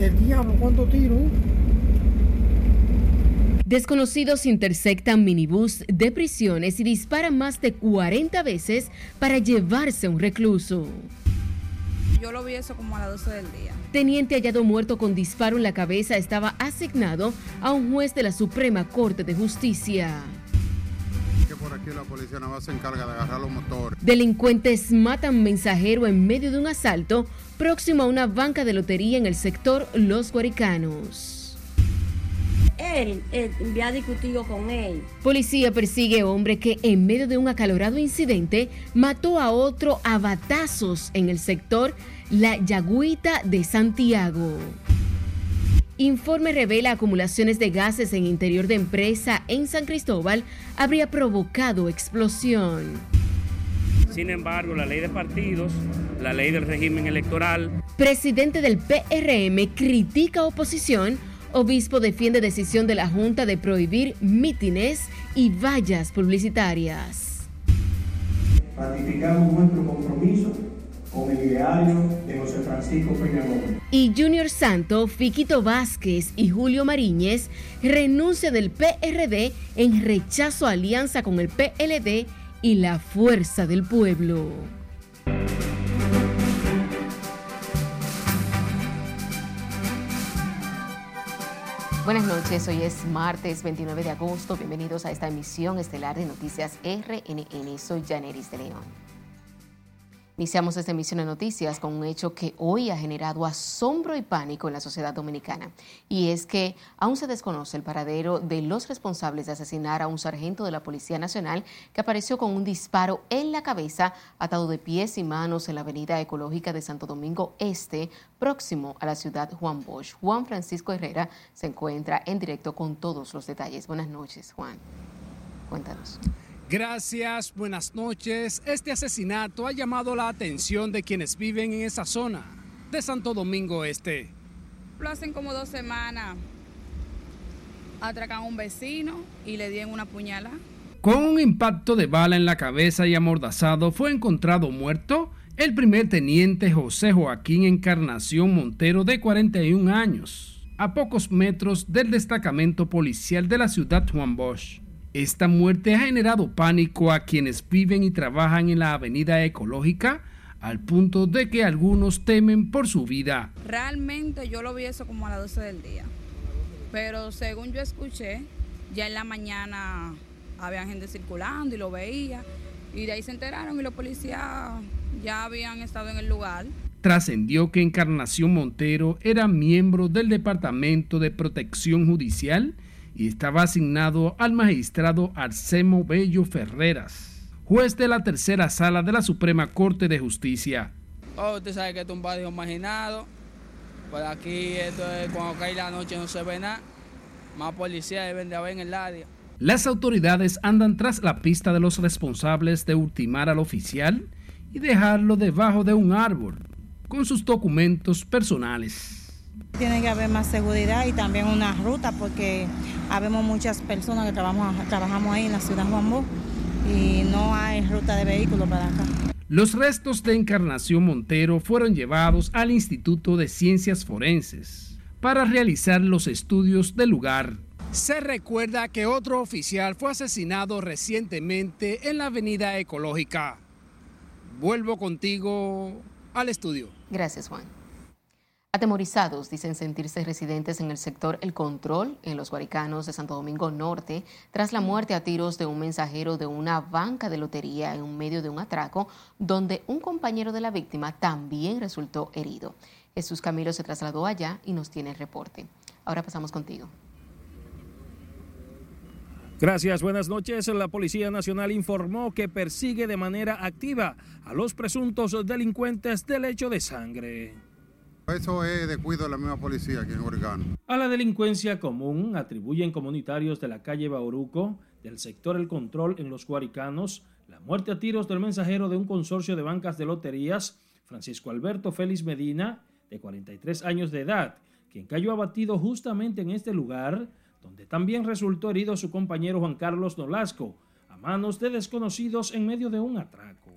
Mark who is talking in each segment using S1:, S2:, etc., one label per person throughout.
S1: el diablo, ¿cuántos tiros?
S2: Desconocidos interceptan minibús de prisiones y disparan más de 40 veces para llevarse a un recluso.
S3: Yo lo vi eso como a las 12 del día.
S2: Teniente hallado muerto con disparo en la cabeza estaba asignado a un juez de la Suprema Corte de Justicia.
S4: Que por aquí la policía no se encarga de agarrar los motores.
S2: Delincuentes matan mensajero en medio de un asalto próximo a una banca de lotería en el sector Los Guaricanos
S5: él, él había discutido con él.
S2: Policía persigue hombre que en medio de un acalorado incidente mató a otro a batazos en el sector La Yagüita de Santiago. Informe revela acumulaciones de gases en interior de empresa en San Cristóbal habría provocado explosión.
S6: Sin embargo, la ley de partidos, la ley del régimen electoral.
S2: Presidente del PRM critica oposición Obispo defiende decisión de la Junta de prohibir mítines y vallas publicitarias.
S7: Ratificamos nuestro compromiso con el ideario de José Francisco Peña
S2: Y Junior Santo, Fiquito Vázquez y Julio Mariñez renuncian del PRD en rechazo a alianza con el PLD y la Fuerza del Pueblo. Buenas noches, hoy es martes 29 de agosto. Bienvenidos a esta emisión estelar de Noticias RNN. Soy Janeris de León. Iniciamos esta emisión de noticias con un hecho que hoy ha generado asombro y pánico en la sociedad dominicana. Y es que aún se desconoce el paradero de los responsables de asesinar a un sargento de la Policía Nacional que apareció con un disparo en la cabeza, atado de pies y manos en la avenida ecológica de Santo Domingo Este, próximo a la ciudad Juan Bosch. Juan Francisco Herrera se encuentra en directo con todos los detalles. Buenas noches, Juan. Cuéntanos.
S8: Gracias, buenas noches. Este asesinato ha llamado la atención de quienes viven en esa zona de Santo Domingo Este.
S3: Lo hacen como dos semanas. Atracan a un vecino y le dieron una puñala.
S8: Con un impacto de bala en la cabeza y amordazado fue encontrado muerto el primer teniente José Joaquín Encarnación Montero de 41 años, a pocos metros del destacamento policial de la ciudad Juan Bosch. Esta muerte ha generado pánico a quienes viven y trabajan en la avenida ecológica al punto de que algunos temen por su vida.
S3: Realmente yo lo vi eso como a las 12 del día, pero según yo escuché, ya en la mañana había gente circulando y lo veía, y de ahí se enteraron y los policías ya habían estado en el lugar.
S8: Trascendió que Encarnación Montero era miembro del Departamento de Protección Judicial y estaba asignado al magistrado Arsemo Bello Ferreras, juez de la tercera sala de la Suprema Corte de Justicia.
S9: Oh, usted sabe que es un barrio marginado, por aquí esto es, cuando cae la noche no se ve nada, más policía deben de haber en el área.
S8: Las autoridades andan tras la pista de los responsables de ultimar al oficial y dejarlo debajo de un árbol, con sus documentos personales.
S10: Tiene que haber más seguridad y también una ruta porque habemos muchas personas que trabajamos, trabajamos ahí en la ciudad de Juan y no hay ruta de vehículos para acá.
S8: Los restos de Encarnación Montero fueron llevados al Instituto de Ciencias Forenses para realizar los estudios del lugar. Se recuerda que otro oficial fue asesinado recientemente en la Avenida Ecológica. Vuelvo contigo al estudio.
S2: Gracias, Juan. Atemorizados dicen sentirse residentes en el sector El Control, en los Guaricanos de Santo Domingo Norte, tras la muerte a tiros de un mensajero de una banca de lotería en medio de un atraco, donde un compañero de la víctima también resultó herido. Jesús Camilo se trasladó allá y nos tiene el reporte. Ahora pasamos contigo.
S11: Gracias, buenas noches. La Policía Nacional informó que persigue de manera activa a los presuntos delincuentes del hecho de sangre.
S4: Eso es de cuido de la misma policía aquí en Oregón.
S11: A la delincuencia común atribuyen comunitarios de la calle Bauruco, del sector El Control en los Guaricanos, la muerte a tiros del mensajero de un consorcio de bancas de loterías, Francisco Alberto Félix Medina, de 43 años de edad, quien cayó abatido justamente en este lugar, donde también resultó herido su compañero Juan Carlos Nolasco, a manos de desconocidos en medio de un atraco.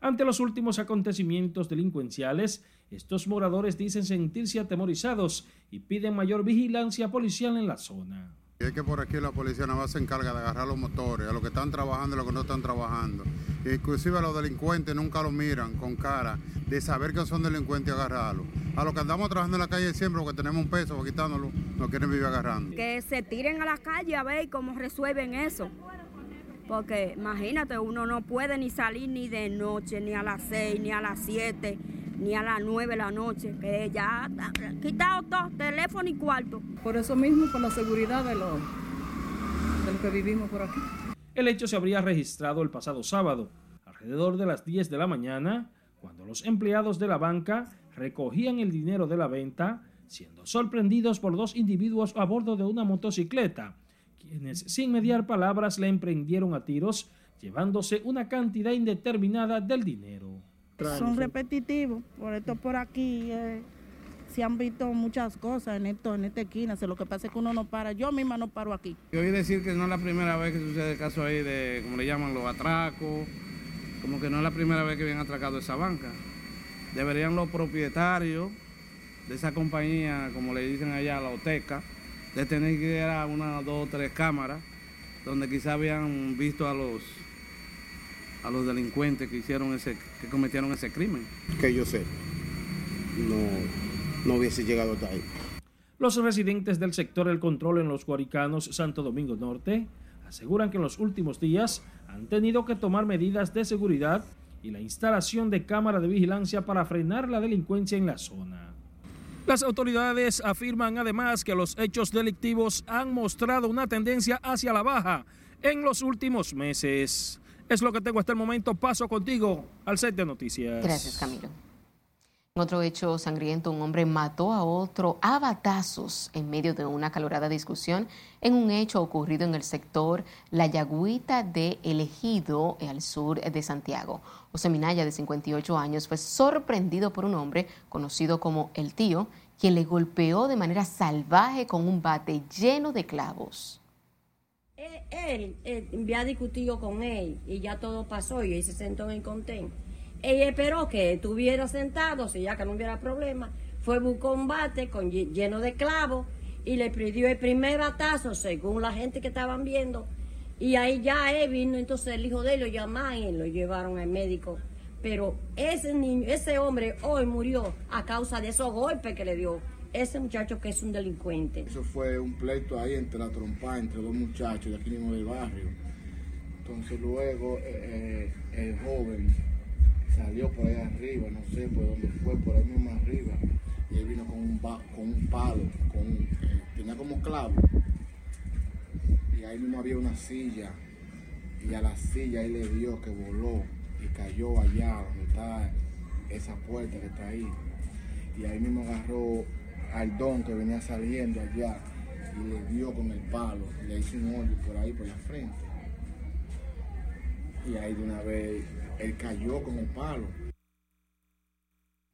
S11: Ante los últimos acontecimientos delincuenciales, estos moradores dicen sentirse atemorizados y piden mayor vigilancia policial en la zona.
S4: Y es que por aquí la policía nada más se encarga de agarrar los motores, a los que están trabajando y a los que no están trabajando. Inclusive a los delincuentes nunca lo miran con cara de saber que son delincuentes y agarrarlos. A los que andamos trabajando en la calle siempre porque tenemos un peso, para quitándolo, nos quieren vivir agarrando.
S5: Que se tiren a la calle a ver cómo resuelven eso. Porque imagínate, uno no puede ni salir ni de noche, ni a las seis, ni a las siete, ni a las nueve de la noche, que ya está quitado todo, teléfono y cuarto.
S1: Por eso mismo, por la seguridad de los, de los que vivimos por aquí.
S11: El hecho se habría registrado el pasado sábado, alrededor de las 10 de la mañana, cuando los empleados de la banca recogían el dinero de la venta, siendo sorprendidos por dos individuos a bordo de una motocicleta, quienes sin mediar palabras le emprendieron a tiros, llevándose una cantidad indeterminada del dinero.
S12: Son repetitivos, por esto por aquí eh, se han visto muchas cosas en esto, en esta esquina, lo que pasa es que uno no para, yo misma no paro aquí.
S13: Yo oí decir que no es la primera vez que sucede el caso ahí de, como le llaman, los atracos, como que no es la primera vez que vienen atracado esa banca. Deberían los propietarios de esa compañía, como le dicen allá, la OTECA, de tener que ir a una, dos o tres cámaras donde quizá habían visto a los a los delincuentes que hicieron ese, que cometieron ese crimen.
S14: Que yo sé, no, no hubiese llegado hasta ahí.
S11: Los residentes del sector El Control en los Guaricanos, Santo Domingo Norte, aseguran que en los últimos días han tenido que tomar medidas de seguridad y la instalación de cámaras de vigilancia para frenar la delincuencia en la zona. Las autoridades afirman además que los hechos delictivos han mostrado una tendencia hacia la baja en los últimos meses. Es lo que tengo hasta el momento. Paso contigo al set de noticias.
S2: Gracias, Camilo. Otro hecho sangriento, un hombre mató a otro a batazos en medio de una calorada discusión en un hecho ocurrido en el sector La Yagüita de Elegido, al sur de Santiago. José Minaya, de 58 años, fue sorprendido por un hombre conocido como El Tío, quien le golpeó de manera salvaje con un bate lleno de clavos
S5: él, había discutido con él y ya todo pasó y él se sentó en el contén. Ella esperó que estuviera sentado, si ya que no hubiera problema, fue un bate con, lleno de clavos y le pidió el primer batazo según la gente que estaban viendo. Y ahí ya él vino, entonces el hijo de él lo llamaron y lo llevaron al médico. Pero ese niño, ese hombre hoy murió a causa de esos golpes que le dio ese muchacho que es un delincuente.
S14: Eso fue un pleito ahí entre la trompa, entre dos muchachos de aquí mismo del barrio. Entonces luego eh, eh, el joven salió por ahí arriba, no sé por dónde fue, por ahí mismo arriba. Y él vino con un, con un palo, con, eh, tenía como clavo. Y ahí mismo había una silla. Y a la silla él le dio que voló y cayó allá donde está esa puerta que está ahí. Y ahí mismo agarró al don que venía saliendo allá y le dio con el palo, le hizo un hoyo por ahí por la frente. Y ahí de una vez él cayó con el palo.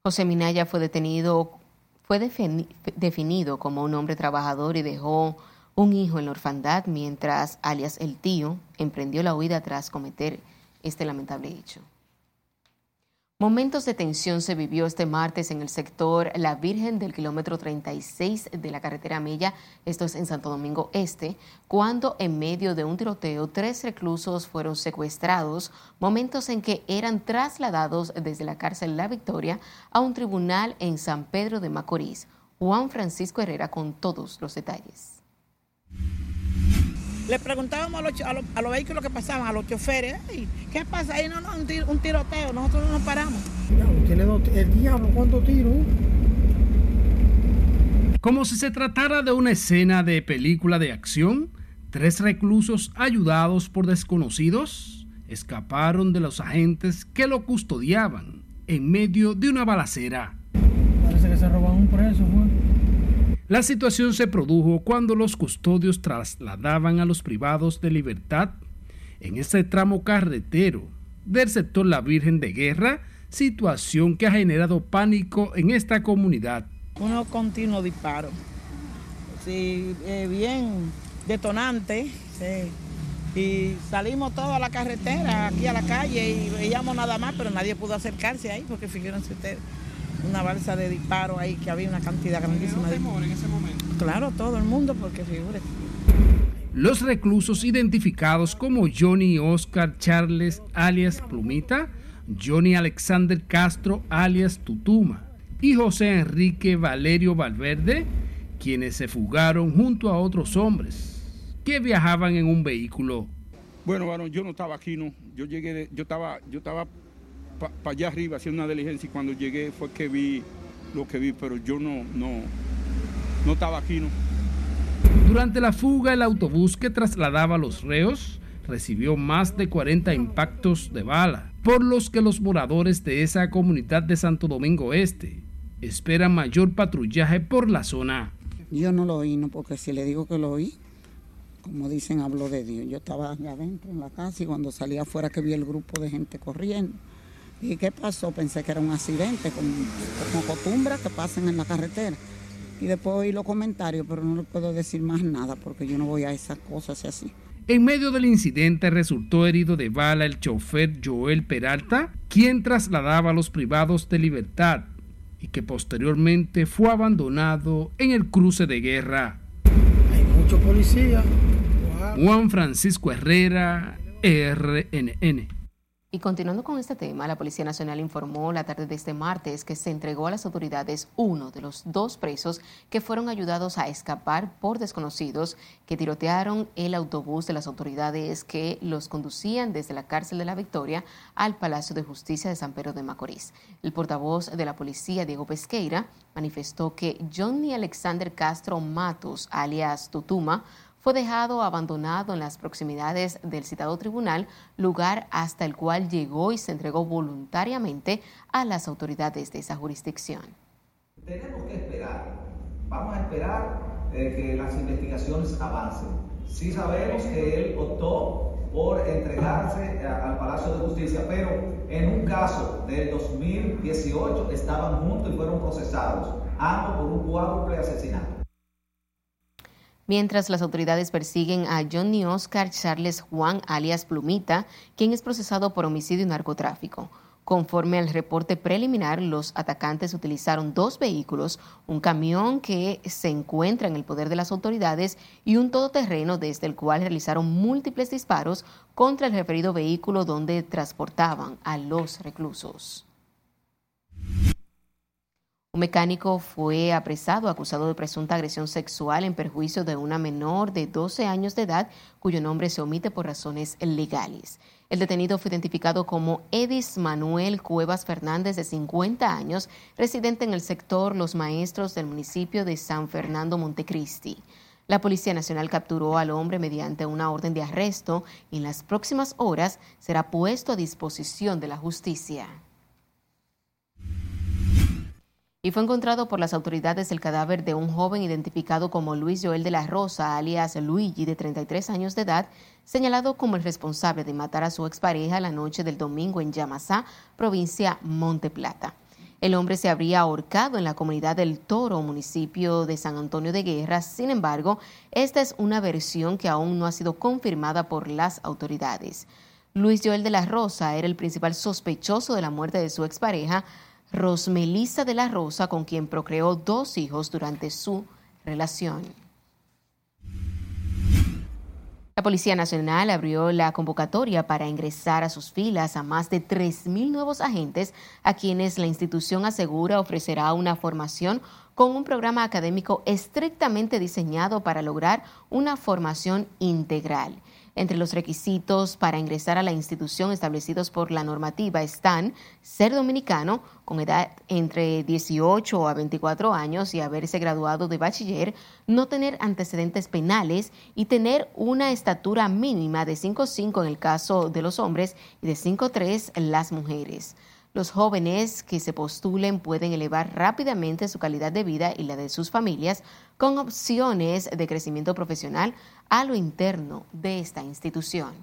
S2: José Minaya fue detenido, fue definido como un hombre trabajador y dejó un hijo en la orfandad mientras alias el tío emprendió la huida tras cometer este lamentable hecho. Momentos de tensión se vivió este martes en el sector La Virgen del kilómetro 36 de la carretera Mella, esto es en Santo Domingo Este, cuando en medio de un tiroteo tres reclusos fueron secuestrados, momentos en que eran trasladados desde la cárcel La Victoria a un tribunal en San Pedro de Macorís. Juan Francisco Herrera con todos los detalles.
S15: Le preguntábamos a los, vehículos que pasaban, a los choferes, ¿qué pasa ahí? No, no, un, tiroteo, nosotros no nos paramos.
S16: El diablo, ¿cuántos tiros?
S8: Como si se tratara de una escena de película de acción, tres reclusos ayudados por desconocidos escaparon de los agentes que lo custodiaban en medio de una balacera.
S16: Parece que se roban un preso, fue.
S8: La situación se produjo cuando los custodios trasladaban a los privados de libertad en ese tramo carretero del sector La Virgen de Guerra, situación que ha generado pánico en esta comunidad.
S15: Uno continuo disparo, sí, eh, bien detonante, Y salimos todos a la carretera, aquí a la calle, y veíamos nada más, pero nadie pudo acercarse ahí, porque figúrense ustedes, una balsa de disparo ahí, que había una cantidad grandísima de...
S8: en ese momento?
S15: Claro, todo el mundo, porque figúrense.
S8: Los reclusos identificados como Johnny Oscar Charles alias Plumita, Johnny Alexander Castro alias Tutuma y José Enrique Valerio Valverde, quienes se fugaron junto a otros hombres que viajaban en un vehículo.
S17: Bueno, bueno, yo no estaba aquí, no. Yo llegué, de- yo estaba, yo estaba para allá arriba haciendo una diligencia y cuando llegué fue que vi lo que vi, pero yo no, no, no estaba aquí, no.
S8: Durante la fuga, el autobús que trasladaba a los reos recibió más de 40 impactos de bala, por los que los moradores de esa comunidad de Santo Domingo Este esperan mayor patrullaje por la zona.
S18: Yo no lo oí, no, porque si le digo que lo oí, como dicen, hablo de Dios. Yo estaba allá adentro en la casa y cuando salí afuera que vi el grupo de gente corriendo. Dije, ¿qué pasó? Pensé que era un accidente, como, como costumbre que pasen en la carretera. Y después oí los comentarios, pero no le puedo decir más nada porque yo no voy a esas cosas y así.
S8: En medio del incidente resultó herido de bala el chofer Joel Peralta, quien trasladaba a los privados de libertad y que posteriormente fue abandonado en el cruce de guerra.
S16: Hay muchos policías.
S8: Juan Francisco Herrera, RNN.
S2: Y continuando con este tema, la Policía Nacional informó la tarde de este martes que se entregó a las autoridades uno de los dos presos que fueron ayudados a escapar por desconocidos que tirotearon el autobús de las autoridades que los conducían desde la cárcel de la Victoria al Palacio de Justicia de San Pedro de Macorís. El portavoz de la policía, Diego Pesqueira, manifestó que Johnny Alexander Castro Matos, alias Tutuma, fue dejado abandonado en las proximidades del citado tribunal, lugar hasta el cual llegó y se entregó voluntariamente a las autoridades de esa jurisdicción.
S19: Tenemos que esperar, vamos a esperar eh, que las investigaciones avancen. Sí sabemos que él optó por entregarse a- al Palacio de Justicia, pero en un caso del 2018 estaban juntos y fueron procesados, ambos por un cuádruple asesinato.
S2: Mientras las autoridades persiguen a Johnny Oscar Charles Juan, alias Plumita, quien es procesado por homicidio y narcotráfico. Conforme al reporte preliminar, los atacantes utilizaron dos vehículos, un camión que se encuentra en el poder de las autoridades y un todoterreno desde el cual realizaron múltiples disparos contra el referido vehículo donde transportaban a los reclusos. Un mecánico fue apresado acusado de presunta agresión sexual en perjuicio de una menor de 12 años de edad cuyo nombre se omite por razones legales. El detenido fue identificado como Edis Manuel Cuevas Fernández, de 50 años, residente en el sector Los Maestros del municipio de San Fernando Montecristi. La Policía Nacional capturó al hombre mediante una orden de arresto y en las próximas horas será puesto a disposición de la justicia. Y fue encontrado por las autoridades el cadáver de un joven identificado como Luis Joel de la Rosa, alias Luigi, de 33 años de edad, señalado como el responsable de matar a su expareja la noche del domingo en Yamasá, provincia Monte Plata. El hombre se habría ahorcado en la comunidad del Toro, municipio de San Antonio de Guerra. Sin embargo, esta es una versión que aún no ha sido confirmada por las autoridades. Luis Joel de la Rosa era el principal sospechoso de la muerte de su expareja, Rosmelisa de la Rosa, con quien procreó dos hijos durante su relación. La Policía Nacional abrió la convocatoria para ingresar a sus filas a más de 3.000 nuevos agentes a quienes la institución asegura ofrecerá una formación con un programa académico estrictamente diseñado para lograr una formación integral. Entre los requisitos para ingresar a la institución establecidos por la normativa están ser dominicano con edad entre 18 a 24 años y haberse graduado de bachiller, no tener antecedentes penales y tener una estatura mínima de 5'5 en el caso de los hombres y de 5'3 las mujeres. Los jóvenes que se postulen pueden elevar rápidamente su calidad de vida y la de sus familias con opciones de crecimiento profesional a lo interno de esta institución.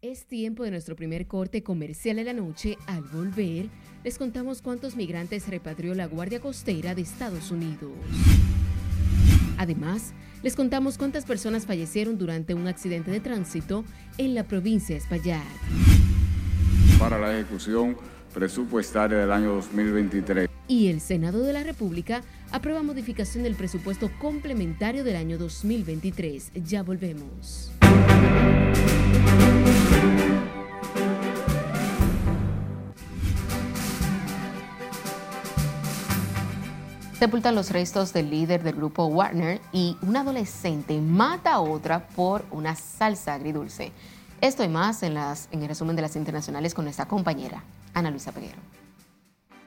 S2: Es tiempo de nuestro primer corte comercial de la noche. Al volver, les contamos cuántos migrantes repatrió la Guardia Costera de Estados Unidos. Además, les contamos cuántas personas fallecieron durante un accidente de tránsito en la provincia de Espaillat.
S20: Para la ejecución presupuestaria del año 2023.
S2: Y el Senado de la República aprueba modificación del presupuesto complementario del año 2023. Ya volvemos. Sepultan los restos del líder del grupo Warner y un adolescente mata a otra por una salsa agridulce. Esto y más en, las, en el resumen de las internacionales con nuestra compañera, Ana Luisa Peguero.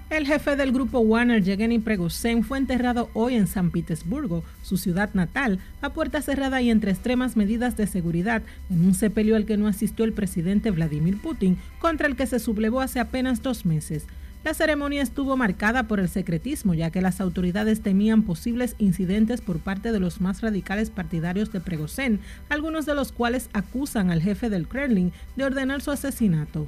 S21: El jefe del grupo Warner, Yevgeny Prigozhin, fue enterrado hoy en San Petersburgo, su ciudad natal, a puerta cerrada y entre extremas medidas de seguridad, en un sepelio al que no asistió el presidente Vladimir Putin, contra el que se sublevó hace apenas dos meses. La ceremonia estuvo marcada por el secretismo, ya que las autoridades temían posibles incidentes por parte de los más radicales partidarios de Prigozhin, algunos de los cuales acusan al jefe del Kremlin de ordenar su asesinato.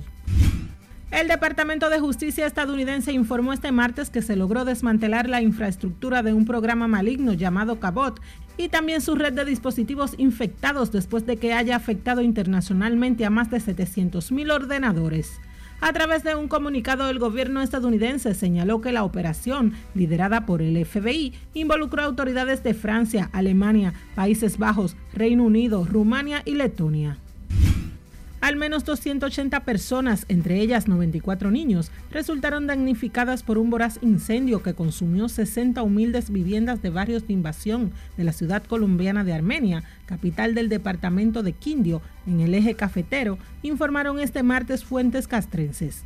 S21: El Departamento de Justicia estadounidense informó este martes que se logró desmantelar la infraestructura de un programa maligno llamado Cabot y también su red de dispositivos infectados después de que haya afectado internacionalmente a más de 700.000 ordenadores. A través de un comunicado, el gobierno estadounidense señaló que la operación, liderada por el FBI, involucró a autoridades de Francia, Alemania, Países Bajos, Reino Unido, Rumania y Letonia. Al menos 280 personas, entre ellas 94 niños, resultaron damnificadas por un voraz incendio que consumió 60 humildes viviendas de barrios de invasión de la ciudad colombiana de Armenia, capital del departamento de Quindio, en el eje cafetero, informaron este martes fuentes castrenses.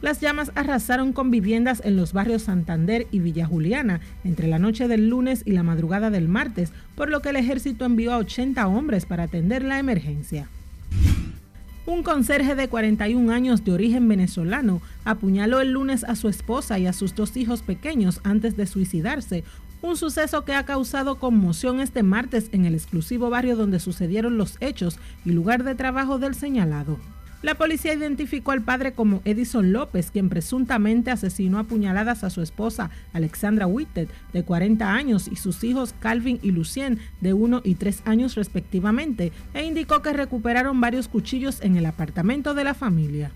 S21: Las llamas arrasaron con viviendas en los barrios Santander y Villa Juliana entre la noche del lunes y la madrugada del martes, por lo que el ejército envió a 80 hombres para atender la emergencia. Un conserje de 41 años de origen venezolano apuñaló el lunes a su esposa y a sus dos hijos pequeños antes de suicidarse, un suceso que ha causado conmoción este martes en el exclusivo barrio donde sucedieron los hechos y lugar de trabajo del señalado. La policía identificó al padre como Edison López, quien presuntamente asesinó a puñaladas a su esposa Alexandra Whitted, de 40 años, y sus hijos Calvin y Lucien, de 1 y 3 años respectivamente, e indicó que recuperaron varios cuchillos en el apartamento de la familia.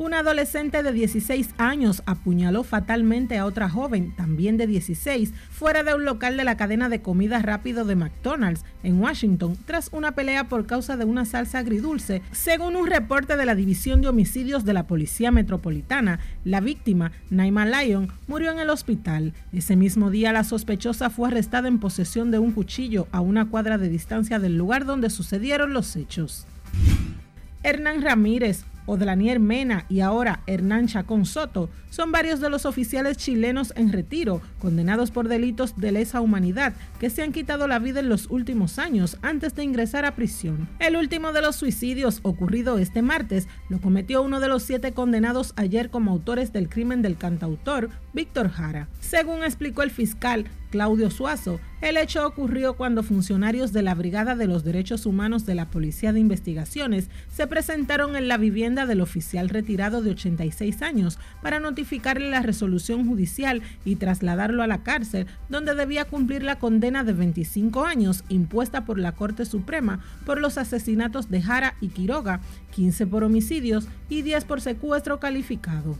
S21: Un adolescente de 16 años apuñaló fatalmente a otra joven, también de 16, fuera de un local de la cadena de comida rápido de McDonald's en Washington, tras una pelea por causa de una salsa agridulce. Según un reporte de la División de Homicidios de la Policía Metropolitana, la víctima, Naima Lyon, murió en el hospital. Ese mismo día, la sospechosa fue arrestada en posesión de un cuchillo a una cuadra de distancia del lugar donde sucedieron los hechos. Hernán Ramírez, Odlanier Mena y ahora Hernán Chacón Soto son varios de los oficiales chilenos en retiro condenados por delitos de lesa humanidad que se han quitado la vida en los últimos años antes de ingresar a prisión. El último de los suicidios ocurrido este martes lo cometió uno de los siete condenados ayer como autores del crimen del cantautor Víctor Jara. Según explicó el fiscal Claudio Suazo, el hecho ocurrió cuando funcionarios de la Brigada de los Derechos Humanos de la Policía de Investigaciones se presentaron en la vivienda del oficial retirado de 86 años para notificarle la resolución judicial y trasladarlo a la cárcel, donde debía cumplir la condena de 25 años impuesta por la Corte Suprema por los asesinatos de Jara y Quiroga, 15 por homicidios y 10 por secuestro calificado.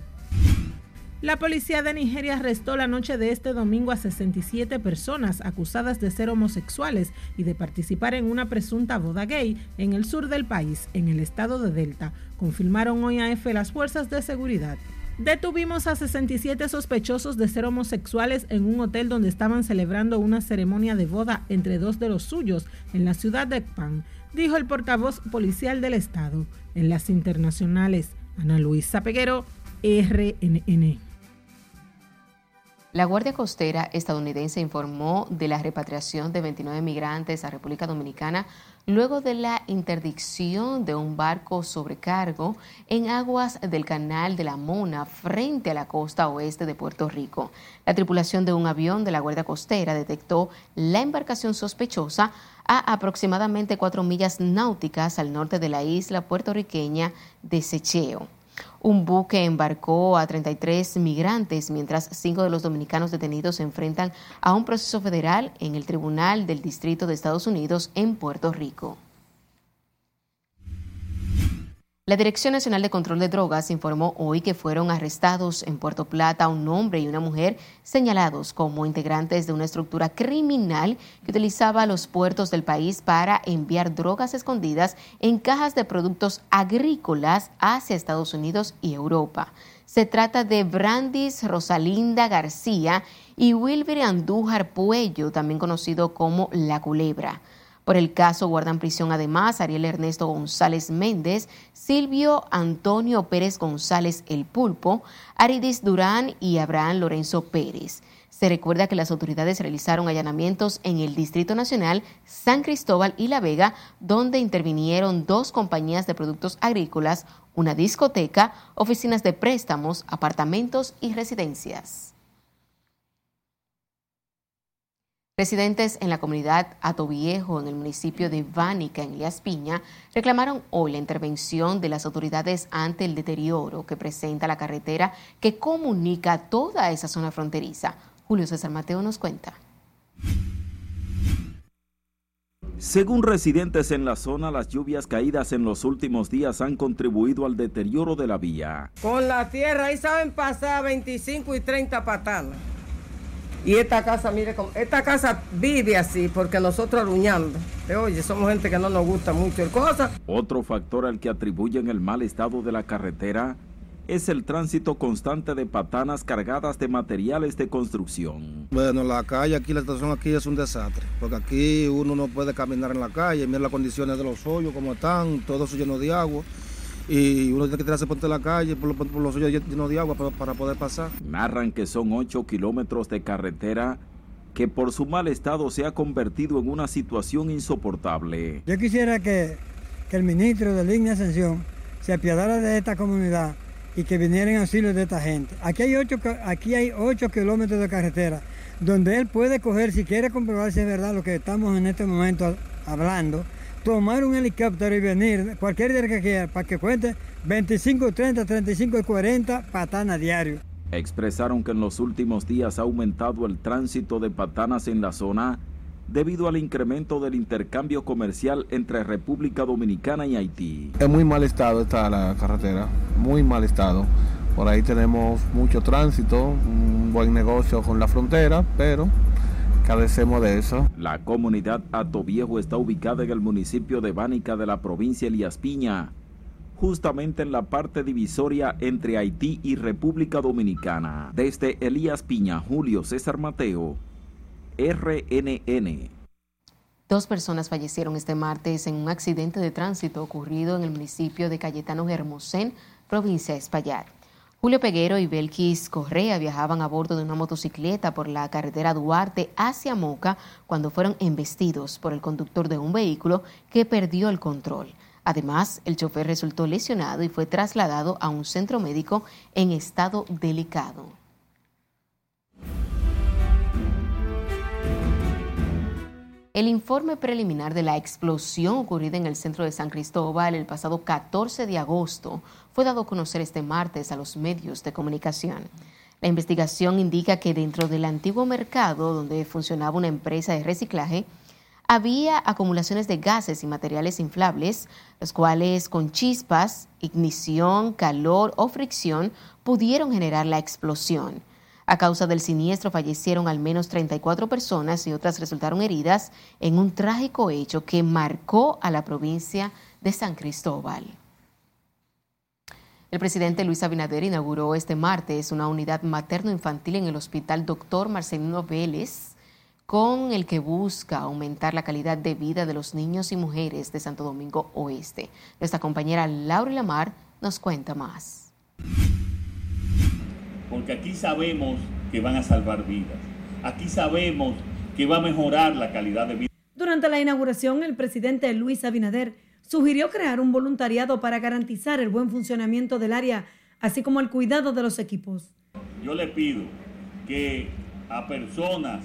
S21: La policía de Nigeria arrestó la noche de este domingo a 67 personas acusadas de ser homosexuales y de participar en una presunta boda gay en el sur del país, en el estado de Delta, confirmaron hoy a EFE las fuerzas de seguridad. Detuvimos a 67 sospechosos de ser homosexuales en un hotel donde estaban celebrando una ceremonia de boda entre dos de los suyos en la ciudad de Pan, dijo el portavoz policial del estado. En las internacionales, Ana Luisa Peguero, RNN.
S2: La Guardia Costera estadounidense informó de la repatriación de 29 migrantes a República Dominicana luego de la interdicción de un barco sobrecargo en aguas del Canal de la Mona frente a la costa oeste de Puerto Rico. La tripulación de un avión de la Guardia Costera detectó la embarcación sospechosa a aproximadamente cuatro millas náuticas al norte de la isla puertorriqueña de Secheo. Un buque embarcó a 33 migrantes, mientras cinco de los dominicanos detenidos se enfrentan a un proceso federal en el Tribunal del Distrito de Estados Unidos en Puerto Rico. La Dirección Nacional de Control de Drogas informó hoy que fueron arrestados en Puerto Plata un hombre y una mujer señalados como integrantes de una estructura criminal que utilizaba los puertos del país para enviar drogas escondidas en cajas de productos agrícolas hacia Estados Unidos y Europa. Se trata de Brandis Rosalinda García y Wilber Andújar Puello, también conocido como La Culebra. Por el caso guardan prisión además Ariel Ernesto González Méndez, Silvio Antonio Pérez González El Pulpo, Aridis Durán y Abraham Lorenzo Pérez. Se recuerda que las autoridades realizaron allanamientos en el Distrito Nacional, San Cristóbal y La Vega, donde intervinieron dos compañías de productos agrícolas, una discoteca, oficinas de préstamos, apartamentos y residencias. Residentes en la comunidad Atoviejo, en el municipio de Vánica, en Elías Piña, reclamaron hoy la intervención de las autoridades ante el deterioro que presenta la carretera que comunica toda esa zona fronteriza. Julio César Mateo nos cuenta.
S22: Según residentes en la zona, las lluvias caídas en los últimos días han contribuido al deterioro de la vía.
S23: Con la tierra ahí saben pasar 25 y 30 patadas. Y esta casa, mire, esta casa vive así porque nosotros aluñando. Oye, somos gente que no nos gusta mucho el cosa.
S22: Otro factor al que atribuyen el mal estado de la carretera es el tránsito constante de patanas cargadas de materiales de construcción.
S16: Bueno, la calle aquí, la estación aquí es un desastre, porque aquí uno no puede caminar en la calle, mira las condiciones de los hoyos, como están, todo eso lleno de agua y uno tiene que tirarse por la calle, por, los hoyos llenos de agua para, poder pasar.
S22: Narran que son 8 kilómetros de carretera que por su mal estado se ha convertido en una situación insoportable.
S24: Yo quisiera que, el ministro de Línea Ascensión se apiadara de esta comunidad y que viniera en auxilio de esta gente. Aquí hay 8 aquí hay ocho kilómetros de carretera donde él puede coger, si quiere comprobar si es verdad lo que estamos en este momento hablando, tomar un helicóptero y venir cualquier día que quiera para que cuente 25, 30, 35 y 40 patanas diario.
S22: Expresaron que en los últimos días ha aumentado el tránsito de patanas en la zona debido al incremento del intercambio comercial entre República Dominicana y Haití.
S25: En muy mal estado está la carretera, muy mal estado. Por ahí tenemos mucho tránsito, un buen negocio con la frontera, pero Agradecemos de eso.
S22: La comunidad Viejo está ubicada en el municipio de Bánica de la provincia Elías Piña, justamente en la parte divisoria entre Haití y República Dominicana. Desde Elías Piña, Julio César Mateo, RNN.
S2: Dos personas fallecieron este martes en un accidente de tránsito ocurrido en el municipio de Cayetano Hermosén, provincia de Espaillat. Julio Peguero y Belkis Correa viajaban a bordo de una motocicleta por la carretera Duarte hacia Moca cuando fueron embestidos por el conductor de un vehículo que perdió el control. Además, el chofer resultó lesionado y fue trasladado a un centro médico en estado delicado. El informe preliminar de la explosión ocurrida en el centro de San Cristóbal el pasado 14 de agosto fue dado a conocer este martes a los medios de comunicación. La investigación indica que dentro del antiguo mercado donde funcionaba una empresa de reciclaje, había acumulaciones de gases y materiales inflables, los cuales con chispas, ignición, calor o fricción pudieron generar la explosión. A causa del siniestro fallecieron al menos 34 personas y otras resultaron heridas en un trágico hecho que marcó a la provincia de San Cristóbal. El presidente Luis Abinader inauguró este martes una unidad materno-infantil en el Hospital Dr. Marcelino Vélez, con el que busca aumentar la calidad de vida de los niños y mujeres de Santo Domingo Oeste. Nuestra compañera Laura Lamar nos cuenta más
S26: porque aquí sabemos que van a salvar vidas. Aquí sabemos que va a mejorar la calidad de vida.
S27: Durante la inauguración, el presidente Luis Abinader sugirió crear un voluntariado para garantizar el buen funcionamiento del área, así como el cuidado de los equipos.
S26: Yo le pido que a personas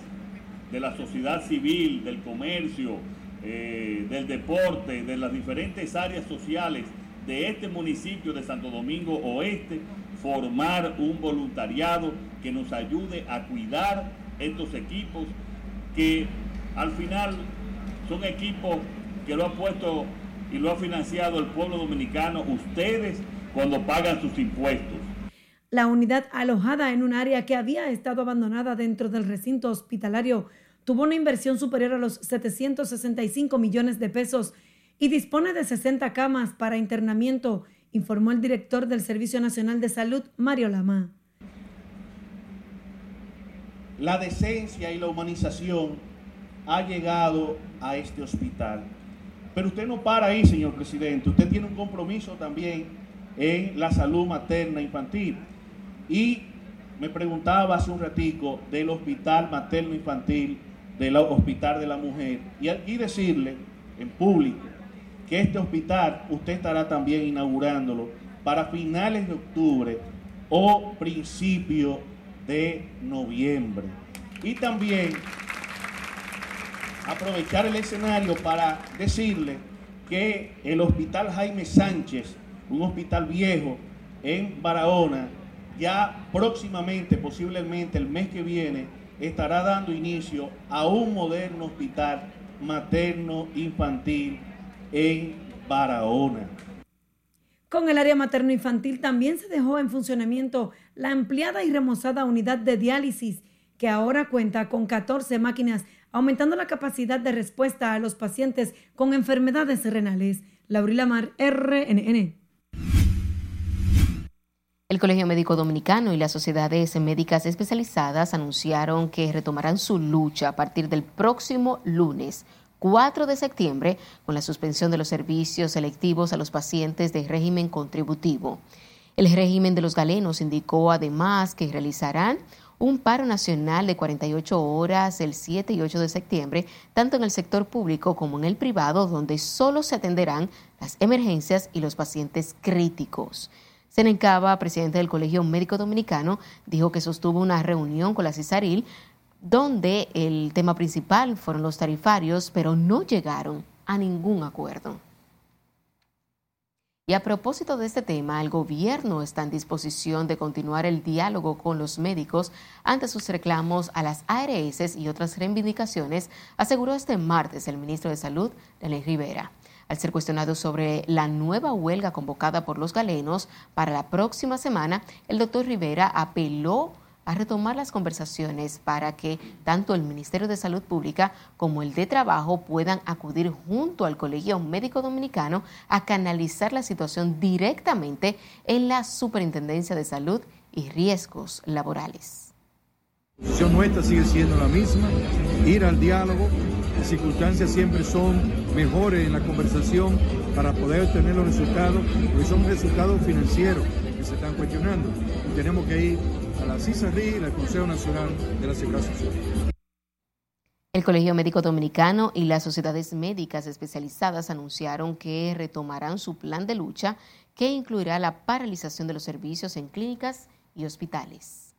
S26: de la sociedad civil, del comercio, eh, del deporte, de las diferentes áreas sociales de este municipio de Santo Domingo Oeste formar un voluntariado que nos ayude a cuidar estos equipos que al final son equipos que lo ha puesto y lo ha financiado el pueblo dominicano, ustedes cuando pagan sus impuestos.
S27: La unidad alojada en un área que había estado abandonada dentro del recinto hospitalario tuvo una inversión superior a los 765 millones de pesos y dispone de 60 camas para internamiento, informó el director del Servicio Nacional de Salud, Mario Lama.
S28: La decencia y la humanización ha llegado a este hospital. Pero usted no para ahí, señor presidente. Usted tiene un compromiso también en la salud materna infantil. Y me preguntaba hace un ratico del hospital materno infantil, del hospital de la mujer. Y, y decirle en público que este hospital usted estará también inaugurándolo para finales de octubre o principio de noviembre. Y también aprovechar el escenario para decirle que el Hospital Jaime Sánchez, un hospital viejo en Barahona, ya próximamente, posiblemente el mes que viene, estará dando inicio a un moderno hospital materno infantil en Barahona.
S27: Con el área materno-infantil también se dejó en funcionamiento la ampliada y remozada unidad de diálisis, que ahora cuenta con 14 máquinas, aumentando la capacidad de respuesta a los pacientes con enfermedades renales. Laurila Mar, RNN.
S2: El Colegio Médico Dominicano y las sociedades médicas especializadas anunciaron que retomarán su lucha a partir del próximo lunes 4 de septiembre con la suspensión de los servicios selectivos a los pacientes de régimen contributivo. El régimen de los galenos indicó además que realizarán un paro nacional de 48 horas el 7 y 8 de septiembre, tanto en el sector público como en el privado, donde solo se atenderán las emergencias y los pacientes críticos. Senencaba, presidente del Colegio Médico Dominicano, dijo que sostuvo una reunión con la CISARIL donde el tema principal fueron los tarifarios, pero no llegaron a ningún acuerdo. Y a propósito de este tema, el gobierno está en disposición de continuar el diálogo con los médicos ante sus reclamos a las ARS y otras reivindicaciones, aseguró este martes el ministro de Salud, Daniel Rivera. Al ser cuestionado sobre la nueva huelga convocada por los galenos para la próxima semana, el doctor Rivera apeló a retomar las conversaciones para que tanto el Ministerio de Salud Pública como el de Trabajo puedan acudir junto al Colegio Médico Dominicano a canalizar la situación directamente en la Superintendencia de Salud y Riesgos Laborales.
S29: La posición nuestra sigue siendo la misma, ir al diálogo, las circunstancias siempre son mejores en la conversación para poder obtener los resultados, porque son resultados financieros que se están cuestionando. Tenemos que ir la CISARI y al Consejo Nacional de la Seguridad Social.
S2: El Colegio Médico Dominicano y las sociedades médicas especializadas anunciaron que retomarán su plan de lucha que incluirá la paralización de los servicios en clínicas y hospitales.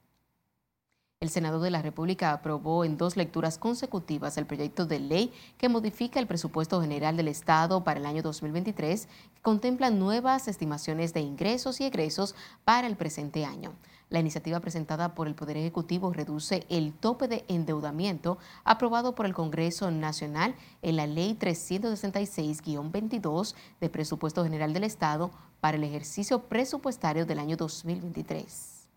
S2: El Senado de la República aprobó en dos lecturas consecutivas el proyecto de ley que modifica el presupuesto general del Estado para el año 2023, que contempla nuevas estimaciones de ingresos y egresos para el presente año. La iniciativa presentada por el Poder Ejecutivo reduce el tope de endeudamiento aprobado por el Congreso Nacional en la Ley 366-22 de Presupuesto General del Estado para el ejercicio presupuestario del año 2023.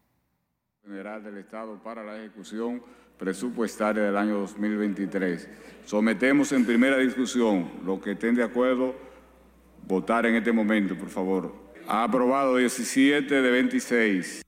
S20: General del Estado para la ejecución presupuestaria del año 2023. Sometemos en primera discusión. Los que estén de acuerdo, votar en este momento, por favor. Aprobado 17 de 26.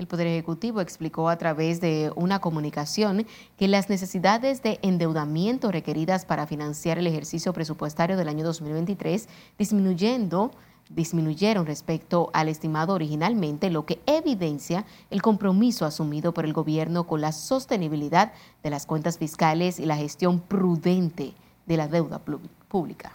S2: El Poder Ejecutivo explicó a través de una comunicación que las necesidades de endeudamiento requeridas para financiar el ejercicio presupuestario del año 2023, disminuyendo disminuyeron respecto al estimado originalmente, lo que evidencia el compromiso asumido por el gobierno con la sostenibilidad de las cuentas fiscales y la gestión prudente de la deuda pública.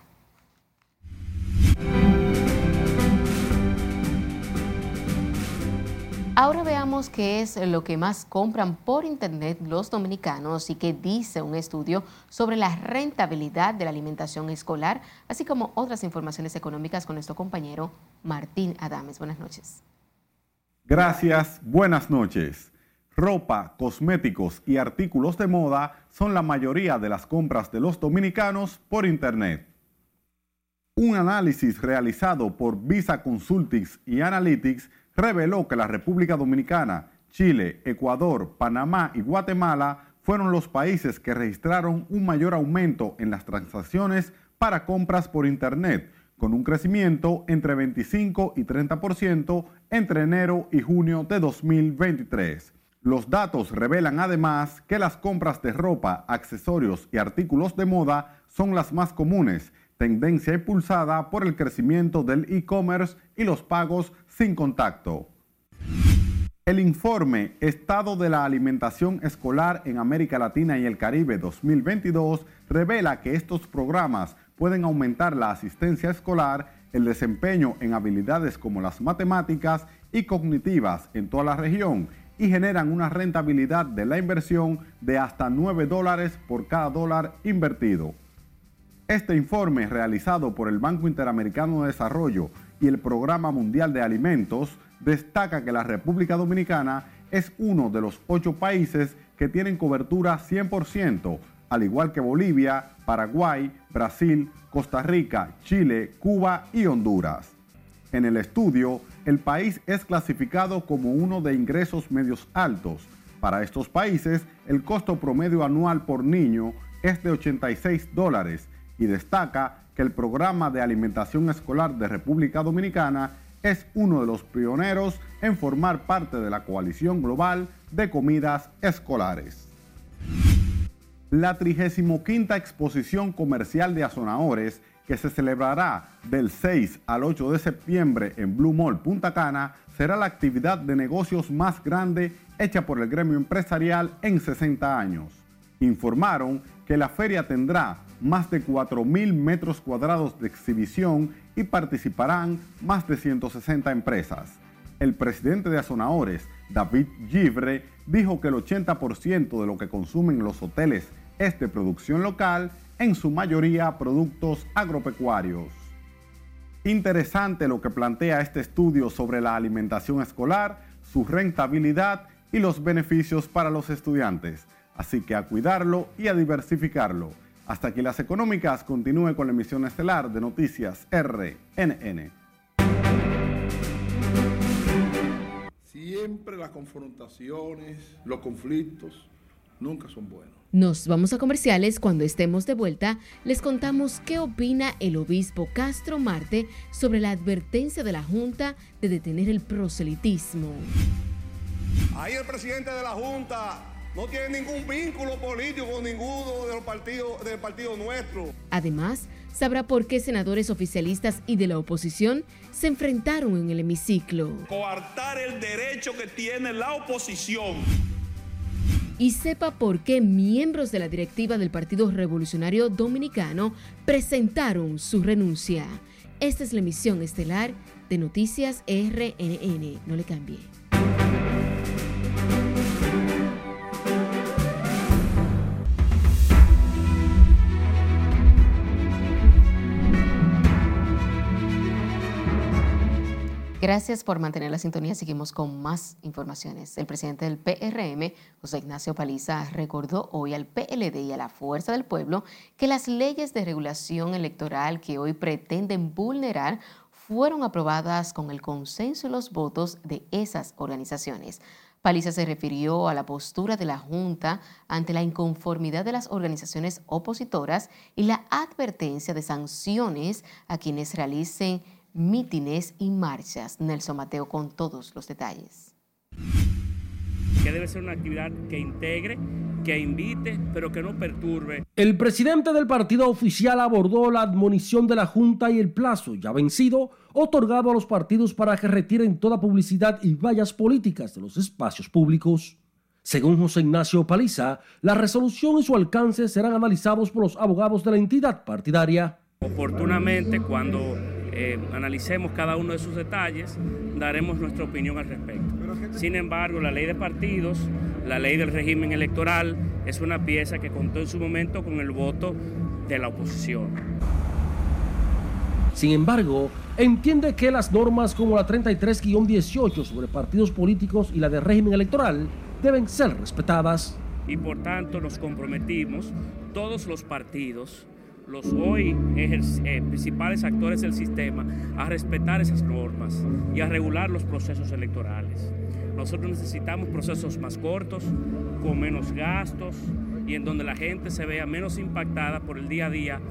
S2: Ahora veamos qué es lo que más compran por Internet los dominicanos y qué dice un estudio sobre la rentabilidad de la alimentación escolar, así como otras informaciones económicas con nuestro compañero Martín Adames. Buenas noches.
S30: Gracias, buenas noches. Ropa, cosméticos y artículos de moda son la mayoría de las compras de los dominicanos por Internet. Un análisis realizado por Visa Consultings y Analytics reveló que la República Dominicana, Chile, Ecuador, Panamá y Guatemala fueron los países que registraron un mayor aumento en las transacciones para compras por Internet, con un crecimiento entre 25 y 30% entre enero y junio de 2023. Los datos revelan además que las compras de ropa, accesorios y artículos de moda son las más comunes, tendencia impulsada por el crecimiento del e-commerce y los pagos sin contacto. El informe Estado de la Alimentación Escolar en América Latina y el Caribe 2022 revela que estos programas pueden aumentar la asistencia escolar, el desempeño en habilidades como las matemáticas y cognitivas en toda la región y generan una rentabilidad de la inversión de hasta 9 dólares por cada dólar invertido. Este informe, realizado por el Banco Interamericano de Desarrollo y el Programa Mundial de Alimentos, destaca que la República Dominicana es uno de los ocho países que tienen cobertura 100%, al igual que Bolivia, Paraguay, Brasil, Costa Rica, Chile, Cuba y Honduras. En el estudio, el país es clasificado como uno de ingresos medios altos. Para estos países, el costo promedio anual por niño es de 86 dólares y destaca que el programa de alimentación escolar de República Dominicana es uno de los pioneros en formar parte de la coalición global de comidas escolares. La 35 exposición comercial de Azonadores, que se celebrará del 6 al 8 de septiembre en Blue Mall Punta Cana, será la actividad de negocios más grande hecha por el gremio empresarial en 60 años. Informaron que la feria tendrá más de 4.000 metros cuadrados de exhibición y participarán más de 160 empresas. El presidente de Azonadores, David Givre, dijo que el 80% de lo que consumen los hoteles es de producción local, en su mayoría productos agropecuarios. Interesante lo que plantea este estudio sobre la alimentación escolar, su rentabilidad y los beneficios para los estudiantes. Así que a cuidarlo y a diversificarlo. Hasta aquí las económicas. Continúe con la emisión estelar de Noticias RNN.
S31: Siempre las confrontaciones, los conflictos, nunca son buenos.
S2: Nos vamos a comerciales. Cuando estemos de vuelta, les contamos qué opina el obispo Castro Marte sobre la advertencia de la Junta de detener el proselitismo.
S32: Ahí el presidente de la Junta no tiene ningún vínculo político con ninguno de los partidos del partido nuestro.
S2: Además, sabrá por qué senadores oficialistas y de la oposición se enfrentaron en el hemiciclo.
S32: Coartar el derecho que tiene la oposición.
S2: Y sepa por qué miembros de la directiva del Partido Revolucionario Dominicano presentaron su renuncia. Esta es la emisión estelar de Noticias RNN. No le cambie. Gracias por mantener la sintonía. Seguimos con más informaciones. El presidente del PRM, José Ignacio Paliza, recordó hoy al PLD y a la Fuerza del Pueblo que las leyes de regulación electoral que hoy pretenden vulnerar fueron aprobadas con el consenso y los votos de esas organizaciones. Paliza se refirió a la postura de la Junta ante la inconformidad de las organizaciones opositoras y la advertencia de sanciones a quienes realicen mítines y marchas. Nelson Mateo con todos los detalles.
S33: Que debe ser una actividad que integre, que invite, pero que no perturbe.
S11: El presidente del partido oficial abordó la admonición de la Junta y el plazo ya vencido otorgado a los partidos para que retiren toda publicidad y vallas políticas de los espacios públicos. Según José Ignacio Paliza, la resolución y su alcance serán analizados por los abogados de la entidad partidaria.
S33: Oportunamente, cuando eh, analicemos cada uno de sus detalles, daremos nuestra opinión al respecto. Sin embargo, la ley de partidos, la ley del régimen electoral, es una pieza que contó en su momento con el voto de la oposición.
S34: Sin embargo, entiende que las normas como la 33-18 sobre partidos políticos y la de régimen electoral deben ser respetadas.
S33: Y por tanto nos comprometimos, todos los partidos, los hoy eh, principales actores del sistema, a respetar esas normas y a regular los procesos electorales. Nosotros necesitamos procesos más cortos, con menos gastos y en donde la gente se vea menos impactada por el día a día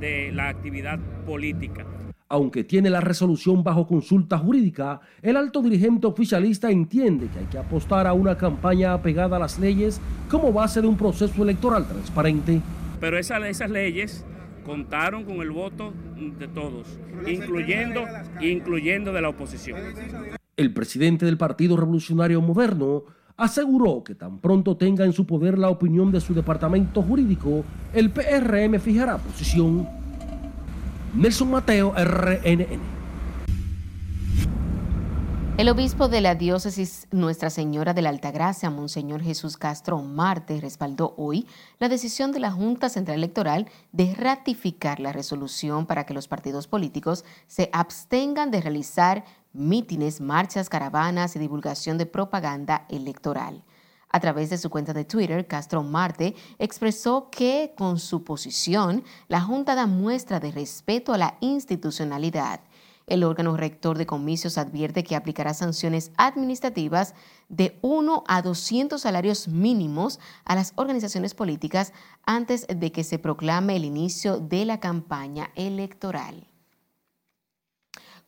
S33: de la actividad política.
S34: Aunque tiene la resolución bajo consulta jurídica, el alto dirigente oficialista entiende que hay que apostar a una campaña apegada a las leyes como base de un proceso electoral transparente.
S33: Pero esas leyes contaron con el voto de todos, incluyendo, incluyendo de la oposición.
S34: El presidente del Partido Revolucionario Moderno aseguró que tan pronto tenga en su poder la opinión de su departamento jurídico, el PRM fijará posición. Nelson Mateo, RNN.
S2: El obispo de la diócesis Nuestra Señora de la Altagracia, Monseñor Jesús Castro Marte, respaldó hoy la decisión de la Junta Central Electoral de ratificar la resolución para que los partidos políticos se abstengan de realizar mítines, marchas, caravanas y divulgación de propaganda electoral. A través de su cuenta de Twitter, Castro Marte expresó que con su posición, la Junta da muestra de respeto a la institucionalidad el órgano rector de comicios advierte que aplicará sanciones administrativas de 1 a 200 salarios mínimos a las organizaciones políticas antes de que se proclame el inicio de la campaña electoral.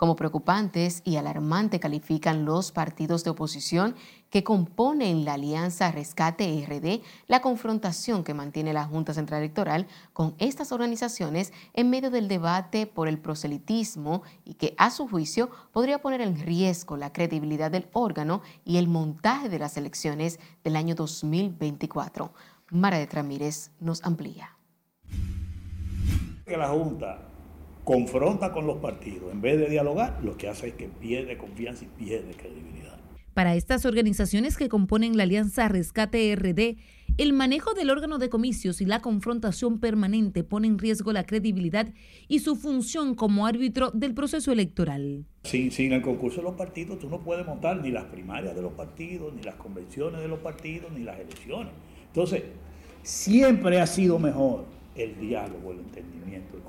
S2: Como preocupantes y alarmante califican los partidos de oposición que componen la Alianza Rescate RD la confrontación que mantiene la Junta Central Electoral con estas organizaciones en medio del debate por el proselitismo y que a su juicio podría poner en riesgo la credibilidad del órgano y el montaje de las elecciones del año 2024. Mara de Tramírez nos amplía.
S28: Que la Junta confronta con los partidos, en vez de dialogar, lo que hace es que pierde confianza y pierde credibilidad.
S35: Para estas organizaciones que componen la Alianza Rescate RD, el manejo del órgano de comicios y la confrontación permanente pone en riesgo la credibilidad y su función como árbitro del proceso electoral.
S28: Sin, sin el concurso de los partidos, tú no puedes montar ni las primarias de los partidos, ni las convenciones de los partidos, ni las elecciones. Entonces, siempre ha sido mejor el diálogo, el entendimiento, el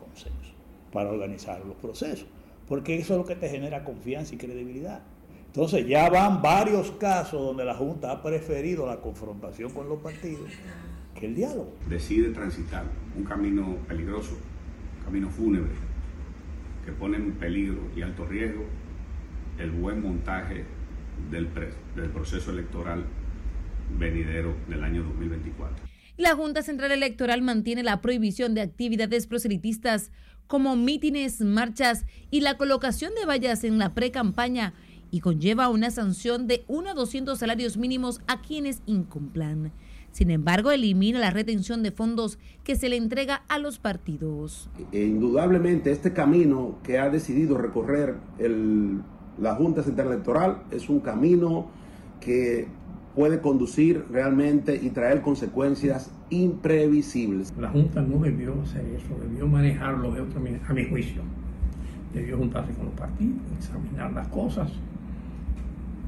S28: para organizar los procesos, porque eso es lo que te genera confianza y credibilidad. Entonces ya van varios casos donde la Junta ha preferido la confrontación con los partidos que el diálogo.
S36: Decide transitar un camino peligroso, un camino fúnebre, que pone en peligro y alto riesgo el buen montaje del, del proceso electoral venidero del año 2024.
S35: La Junta Central Electoral mantiene la prohibición de actividades proselitistas como mítines, marchas y la colocación de vallas en la pre-campaña y conlleva una sanción de 1 a 200 salarios mínimos a quienes incumplan. Sin embargo, elimina la retención de fondos que se le entrega a los partidos.
S32: E indudablemente este camino que ha decidido recorrer la Junta Central Electoral es un camino que puede conducir realmente y traer consecuencias imprevisibles.
S37: La Junta no debió hacer eso, debió manejarlo de otra manera, a mi juicio. Debió juntarse con los partidos, examinar las cosas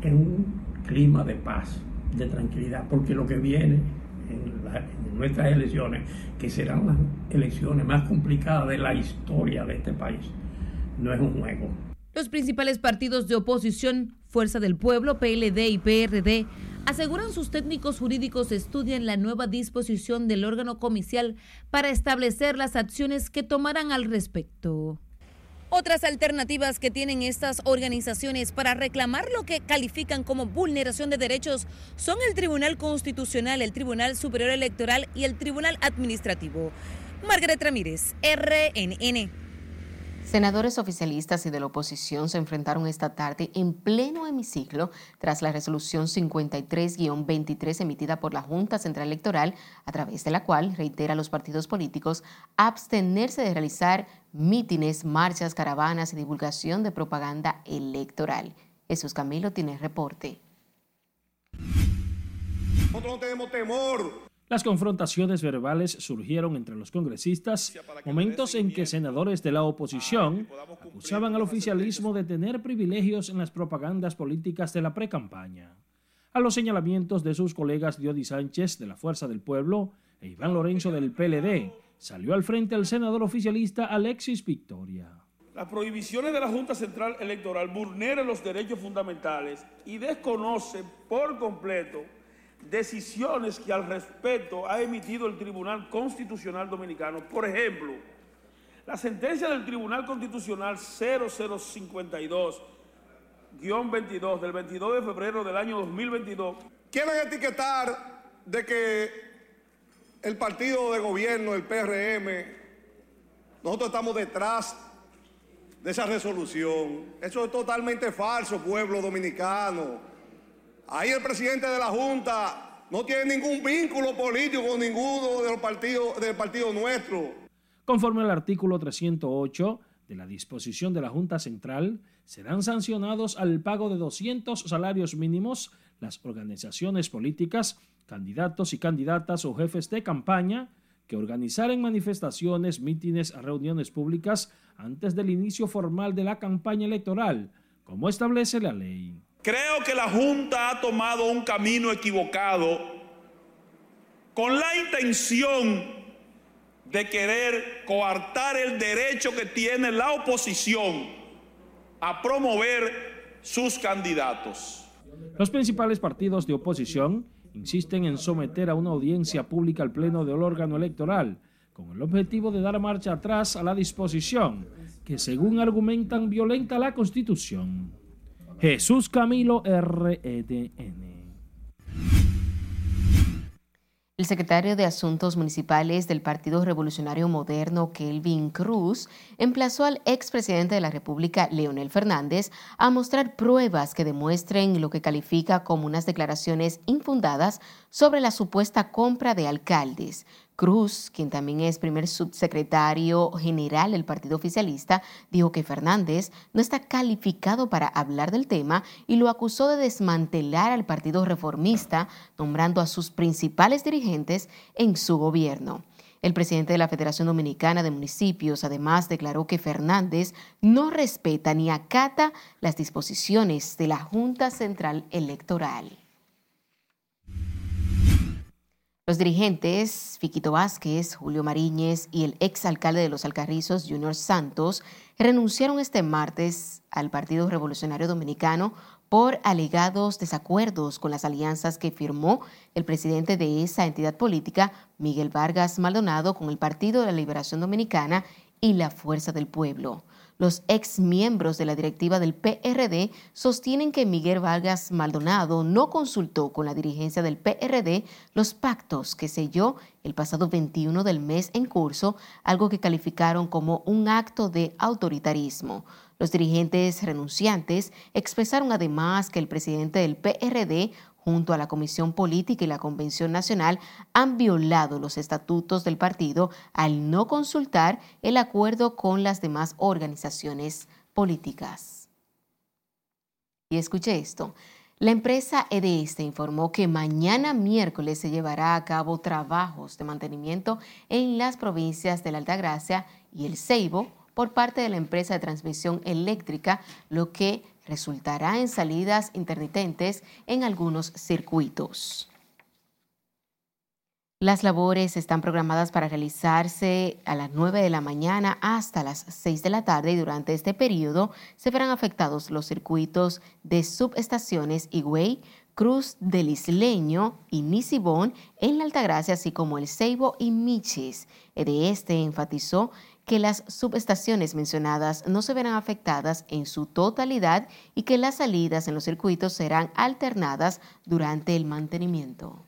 S37: en un clima de paz, de tranquilidad, porque lo que viene en, en nuestras elecciones, que serán las elecciones más complicadas de la historia de este país, no es un juego.
S35: Los principales partidos de oposición, Fuerza del Pueblo, PLD y PRD, Aseguran sus técnicos jurídicos estudian la nueva disposición del órgano comicial para establecer las acciones que tomarán al respecto. Otras alternativas que tienen estas organizaciones para reclamar lo que califican como vulneración de derechos son el Tribunal Constitucional, el Tribunal Superior Electoral y el Tribunal Administrativo. Margaret Ramírez, RNN.
S2: Senadores oficialistas y de la oposición se enfrentaron esta tarde en pleno hemiciclo tras la resolución 53-23 emitida por la Junta Central Electoral, a través de la cual reitera a los partidos políticos abstenerse de realizar mítines, marchas, caravanas y divulgación de propaganda electoral. Jesús Camilo tiene reporte.
S32: Nosotros no tenemos temor.
S11: Las confrontaciones verbales surgieron entre los congresistas, momentos en que senadores de la oposición acusaban al oficialismo de tener privilegios en las propagandas políticas de la precampaña. A los señalamientos de sus colegas Diody Sánchez de la Fuerza del Pueblo e Iván Lorenzo del PLD, salió al frente el senador oficialista Alexis Victoria.
S38: Las prohibiciones de la Junta Central Electoral vulneran los derechos fundamentales y desconocen por completo decisiones que al respecto ha emitido el Tribunal Constitucional Dominicano. Por ejemplo, la sentencia del Tribunal Constitucional 0052-22 del 22 de febrero del año 2022.
S32: Quieren etiquetar de que el partido de gobierno, el PRM, nosotros estamos detrás de esa resolución. Eso es totalmente falso, pueblo dominicano. Ahí el presidente de la Junta no tiene ningún vínculo político con ninguno de los partidos del partido nuestro.
S11: Conforme al artículo 308 de la disposición de la Junta Central, serán sancionados al pago de 200 salarios mínimos las organizaciones políticas, candidatos y candidatas o jefes de campaña que organizaren manifestaciones, mítines, reuniones públicas antes del inicio formal de la campaña electoral, como establece la ley.
S38: Creo que la Junta ha tomado un camino equivocado con la intención de querer coartar el derecho que tiene la oposición a promover sus candidatos.
S11: Los principales partidos de oposición insisten en someter a una audiencia pública al Pleno del órgano electoral con el objetivo de dar marcha atrás a la disposición que según argumentan violenta la Constitución. Jesús Camilo REDN.
S2: El secretario de Asuntos Municipales del Partido Revolucionario Moderno, Kelvin Cruz, emplazó al expresidente de la República, Leonel Fernández, a mostrar pruebas que demuestren lo que califica como unas declaraciones infundadas sobre la supuesta compra de alcaldes. Cruz, quien también es primer subsecretario general del partido oficialista, dijo que Fernández no está calificado para hablar del tema y lo acusó de desmantelar al partido reformista, nombrando a sus principales dirigentes en su gobierno. El presidente de la Federación Dominicana de Municipios además declaró que Fernández no respeta ni acata las disposiciones de la Junta Central Electoral. Los dirigentes Fiquito Vázquez, Julio Mariñez y el exalcalde de los Alcarrizos, Junior Santos, renunciaron este martes al Partido Revolucionario Dominicano por alegados desacuerdos con las alianzas que firmó el presidente de esa entidad política, Miguel Vargas Maldonado, con el Partido de la Liberación Dominicana y la Fuerza del Pueblo. Los ex miembros de la directiva del PRD sostienen que Miguel Vargas Maldonado no consultó con la dirigencia del PRD los pactos que selló el pasado 21 del mes en curso, algo que calificaron como un acto de autoritarismo. Los dirigentes renunciantes expresaron además que el presidente del PRD junto a la Comisión Política y la Convención Nacional, han violado los estatutos del partido al no consultar el acuerdo con las demás organizaciones políticas. Y escuche esto. La empresa EDESTE informó que mañana miércoles se llevará a cabo trabajos de mantenimiento en las provincias de la Altagracia y el Ceibo por parte de la empresa de transmisión eléctrica, lo que resultará en salidas intermitentes en algunos circuitos. Las labores están programadas para realizarse a las 9 de la mañana hasta las 6 de la tarde y durante este periodo se verán afectados los circuitos de subestaciones Higüey, Cruz del Isleño y Nisibón en la Altagracia, así como el Ceibo y Michis. De este enfatizó que las subestaciones mencionadas no se verán afectadas en su totalidad y que las salidas en los circuitos serán alternadas durante el mantenimiento.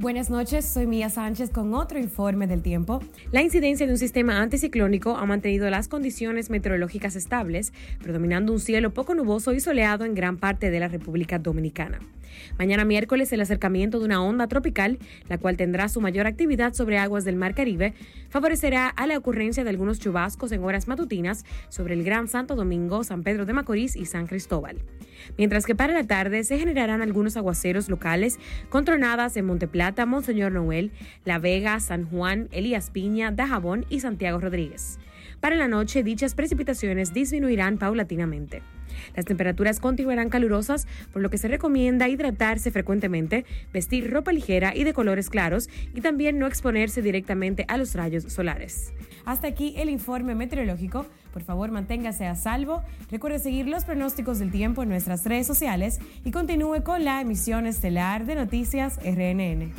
S39: Buenas noches, soy Mía Sánchez con otro informe del tiempo. La incidencia de un sistema anticiclónico ha mantenido las condiciones meteorológicas estables, predominando un cielo poco nuboso y soleado en gran parte de la República Dominicana. Mañana miércoles el acercamiento de una onda tropical, la cual tendrá su mayor actividad sobre aguas del Mar Caribe, favorecerá a la ocurrencia de algunos chubascos en horas matutinas sobre el Gran Santo Domingo, San Pedro de Macorís y San Cristóbal. Mientras que para la tarde se generarán algunos aguaceros locales con tronadas en Monteplata, Monseñor Noel, La Vega, San Juan, Elías Piña, Dajabón y Santiago Rodríguez. Para la noche, dichas precipitaciones disminuirán paulatinamente. Las temperaturas continuarán calurosas, por lo que se recomienda hidratarse frecuentemente, vestir ropa ligera y de colores claros y también no exponerse directamente a los rayos solares. Hasta aquí el informe meteorológico. Por favor, manténgase a salvo. Recuerde seguir los pronósticos del tiempo en nuestras redes sociales y continúe con la emisión estelar de Noticias RNN.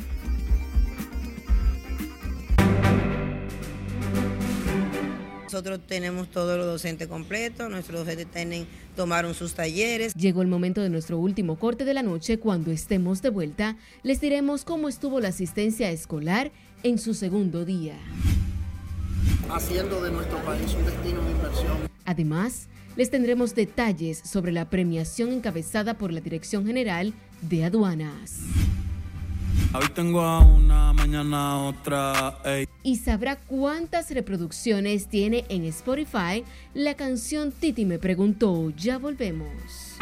S40: Nosotros tenemos todos los docentes completos, nuestros docentes tienen, tomaron sus talleres.
S2: Llegó el momento de nuestro último corte de la noche. Cuando estemos de vuelta, les diremos cómo estuvo la asistencia escolar en su segundo día.
S41: Haciendo de nuestro país un destino de inversión.
S2: Además, les tendremos detalles sobre la premiación encabezada por la Dirección General de Aduanas.
S42: Hoy tengo a una, mañana otra.
S2: Y sabrá cuántas reproducciones tiene en Spotify la canción Titi me preguntó. Ya volvemos.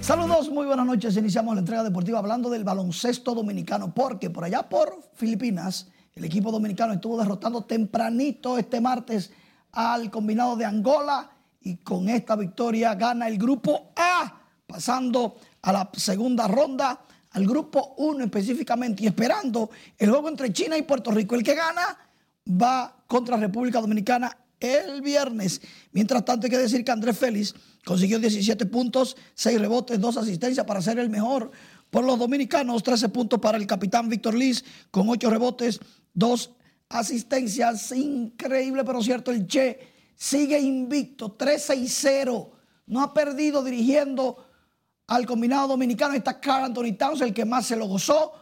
S43: Saludos, muy buenas noches. Iniciamos la entrega deportiva hablando del baloncesto dominicano, porque por allá por Filipinas el equipo dominicano estuvo derrotando tempranito este martes al combinado de Angola y con esta victoria gana el grupo A, pasando a la segunda ronda, al grupo 1 específicamente y esperando el juego entre China y Puerto Rico. El que gana va contra República Dominicana el viernes. Mientras tanto, hay que decir que Andrés Félix consiguió 17 puntos, 6 rebotes, 2 asistencias para ser el mejor por los dominicanos, 13 puntos para el capitán Víctor Liz con 8 rebotes, dos asistencias, increíble pero cierto, el Che sigue invicto, 13-0, no ha perdido dirigiendo al combinado dominicano, está Carl Anthony Towns, el que más se lo gozó.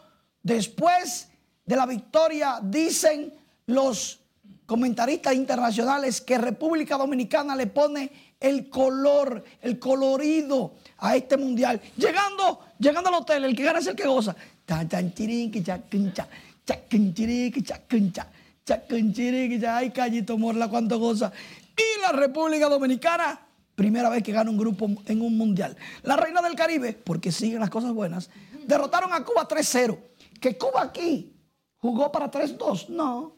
S43: Después de la victoria, dicen los comentaristas internacionales que República Dominicana le pone el color, el colorido a este mundial. Llegando, llegando al hotel, el que gana es el que goza. Tan, tan, chacunchiriqui, chacuncha, chacunchiriqui, ya ay, Callito Morla, cuánto goza. Y la República Dominicana, primera vez que gana un grupo en un mundial. La Reina del Caribe, porque siguen las cosas buenas, derrotaron a Cuba 3-0. Que Cuba aquí jugó para 3-2, no.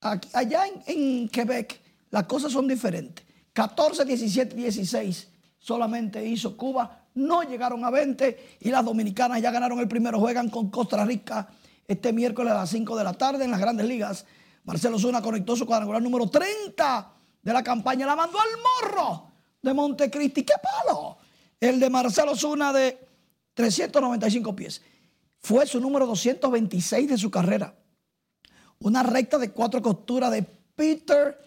S43: Aquí, allá en, en Quebec las cosas son diferentes. 14, 17, 16 solamente hizo Cuba, no llegaron a 20 y las dominicanas ya ganaron el primero, juegan con Costa Rica este miércoles a las 5 de la tarde en las grandes ligas. Marcelo Zuna conectó su cuadrangular número 30 de la campaña. La mandó al morro de Montecristi. ¡Qué palo! El de Marcelo Zuna de 395 pies. Fue su número 226 de su carrera. Una recta de cuatro costuras de Peter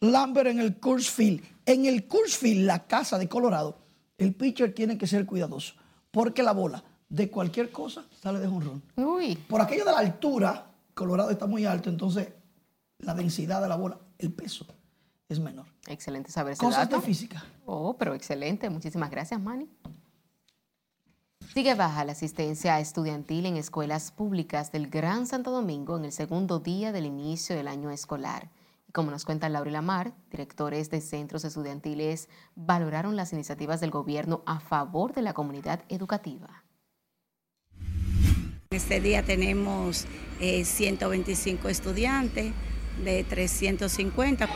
S43: Lambert en el Coors Field. En el Coors Field, la casa de Colorado, el pitcher tiene que ser cuidadoso porque la bola de cualquier cosa sale de jonrón. Uy. Por aquello de la altura, Colorado está muy alto, entonces la densidad de la bola, el peso es menor.
S2: Excelente saber ese
S43: Cosas de física.
S2: Oh, pero excelente. Muchísimas gracias, Manny. Sigue baja la asistencia estudiantil en escuelas públicas del Gran Santo Domingo en el segundo día del inicio del año escolar. Y como nos cuenta Laura Lamar, directores de centros estudiantiles valoraron las iniciativas del gobierno a favor de la comunidad educativa.
S44: Este día tenemos 125 eh, estudiantes de 350.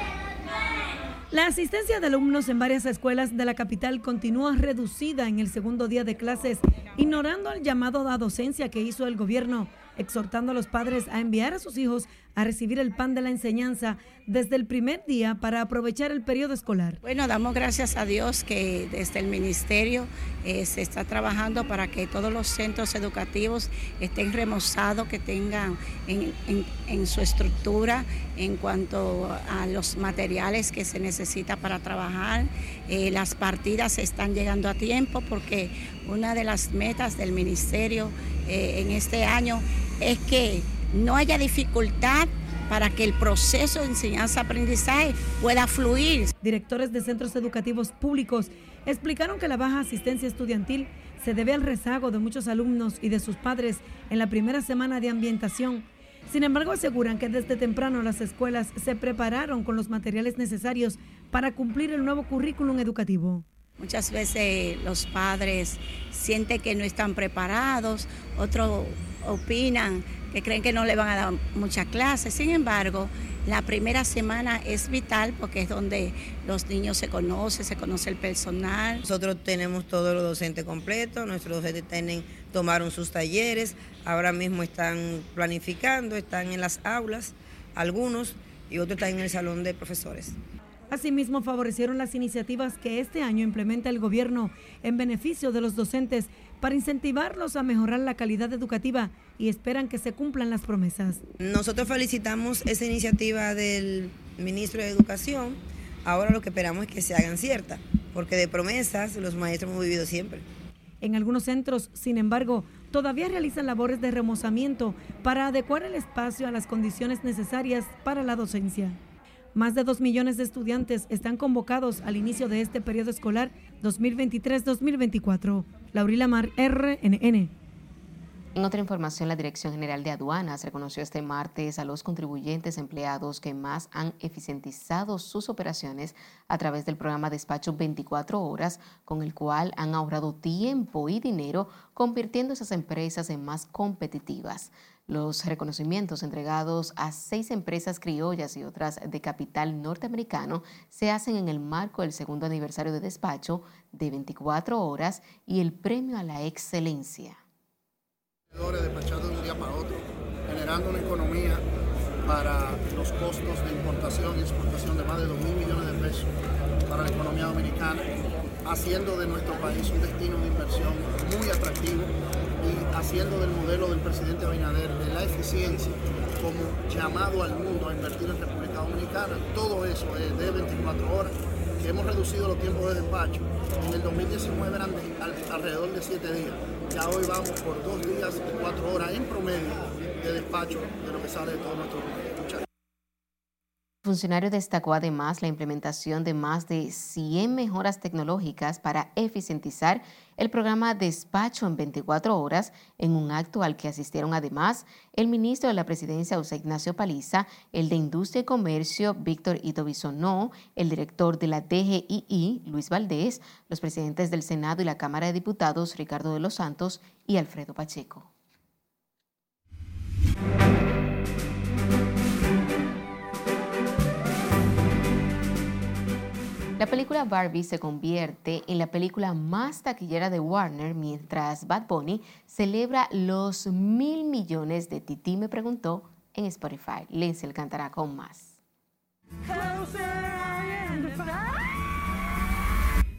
S27: La asistencia de alumnos en varias escuelas de la capital continúa reducida en el segundo día de clases, ignorando el llamado a docencia que hizo el gobierno, exhortando a los padres a enviar a sus hijos a recibir el pan de la enseñanza desde el primer día para aprovechar el periodo escolar.
S44: Bueno, damos gracias a Dios que desde el ministerio eh, se está trabajando para que todos los centros educativos estén remozados, que tengan en, su estructura en cuanto a los materiales que se necesita para trabajar. Eh, las partidas están llegando a tiempo porque una de las metas del ministerio eh, en este año es que no haya dificultad para que el proceso de enseñanza-aprendizaje pueda fluir.
S27: Directores de centros educativos públicos explicaron que la baja asistencia estudiantil se debe al rezago de muchos alumnos y de sus padres en la primera semana de ambientación. Sin embargo, aseguran que desde temprano las escuelas se prepararon con los materiales necesarios para cumplir el nuevo currículum educativo.
S44: Muchas veces los padres sienten que no están preparados, otros opinan que creen que no le van a dar mucha clase. Sin embargo, la primera semana es vital porque es donde los niños se conocen, se conoce el personal.
S40: Nosotros tenemos todos los docentes completos, nuestros docentes tienen, tomaron sus talleres, ahora mismo están planificando, están en las aulas, algunos, y otros están en el salón de profesores.
S27: Asimismo, favorecieron las iniciativas que este año implementa el gobierno en beneficio de los docentes para incentivarlos a mejorar la calidad educativa y esperan que se cumplan las promesas.
S40: Nosotros felicitamos esa iniciativa del ministro de Educación. Ahora lo que esperamos es que se hagan ciertas, porque de promesas los maestros hemos vivido siempre.
S27: En algunos centros, sin embargo, todavía realizan labores de remozamiento para adecuar el espacio a las condiciones necesarias para la docencia. Más de 2 millones de estudiantes están convocados al inicio de este periodo escolar 2023-2024. Laurila Mar, RNN.
S2: En otra información, la Dirección General de Aduanas reconoció este martes a los contribuyentes empleados que más han eficientizado sus operaciones a través del programa Despacho 24 Horas, con el cual han ahorrado tiempo y dinero, convirtiendo esas empresas en más competitivas. Los reconocimientos entregados a seis empresas criollas y otras de capital norteamericano se hacen en el marco del segundo aniversario de despacho de 24 horas y el premio a la excelencia.
S41: Despachados de un día para otro, generando una economía para los costos de importación y exportación de más de 2 mil millones de pesos para la economía dominicana, haciendo de nuestro país un destino de inversión muy atractivo y haciendo del modelo del presidente Abinader de la eficiencia como llamado al mundo a invertir en República Dominicana. Todo eso es de 24 horas, que hemos reducido los tiempos de despacho. En el 2019 eran alrededor de 7 días. Ya hoy vamos por 2 días y 4 horas en promedio de despacho de lo que sale de todo nuestro país.
S2: Funcionario destacó además la implementación de más de 100 mejoras tecnológicas para eficientizar el programa Despacho en 24 horas en un acto al que asistieron además el ministro de la Presidencia José Ignacio Paliza, el de Industria y Comercio Víctor Ito Bisonó, el director de la DGII Luis Valdés, los presidentes del Senado y la Cámara de Diputados Ricardo de los Santos y Alfredo Pacheco. La película Barbie se convierte en la película más taquillera de Warner mientras Bad Bunny celebra los mil millones de Titi me preguntó en Spotify. Lindsay cantará con más.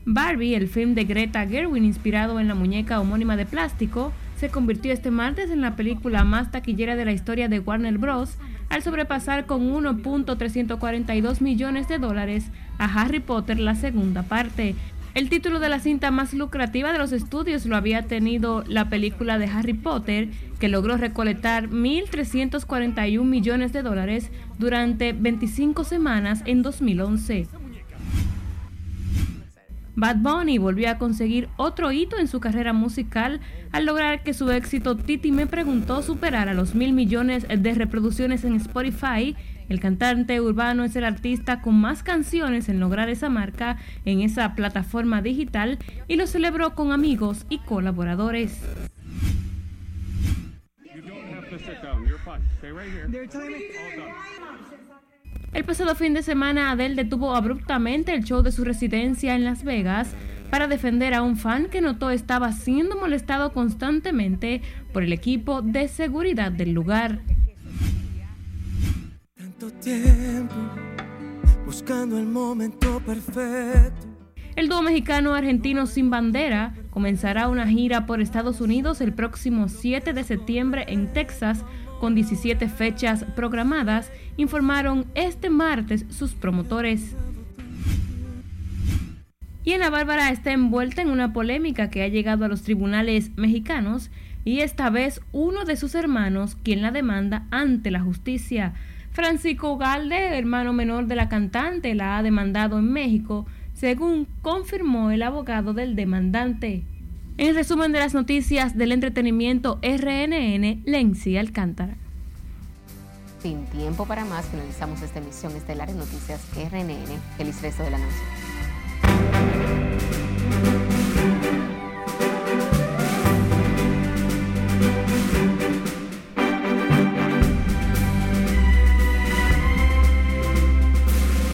S45: Barbie, el film de Greta Gerwin inspirado en la muñeca homónima de plástico, se convirtió este martes en la película más taquillera de la historia de Warner Bros. Al sobrepasar con 1.342 millones de dólares a Harry Potter la segunda parte. El título de la cinta más lucrativa de los estudios lo había tenido la película de Harry Potter, que logró recolectar 1.341 millones de dólares durante 25 semanas en 2011. Bad Bunny volvió a conseguir otro hito en su carrera musical. Al lograr que su éxito Titi me preguntó superara los mil millones de reproducciones en Spotify. El cantante urbano es el artista con más canciones en lograr esa marca en esa plataforma digital y lo celebró con amigos y colaboradores. El pasado fin de semana, Adele detuvo abruptamente el show de su residencia en Las Vegas para defender a un fan que notó estaba siendo molestado constantemente por el equipo de seguridad del lugar.
S46: Tanto tiempo buscando el momento perfecto.
S45: El dúo mexicano-argentino Sin Bandera comenzará una gira por Estados Unidos el próximo 7 de septiembre en Texas con 17 fechas programadas, informaron este martes sus promotores. Y Ana Bárbara está envuelta en una polémica que ha llegado a los tribunales mexicanos y esta vez uno de sus hermanos quien la demanda ante la justicia. Francisco Galde, hermano menor de la cantante, la ha demandado en México, según confirmó el abogado del demandante. En resumen de las noticias del entretenimiento RNN, Lenzi Alcántara.
S2: Sin tiempo para más, finalizamos esta emisión estelar en Noticias RNN. Feliz resto de la noche.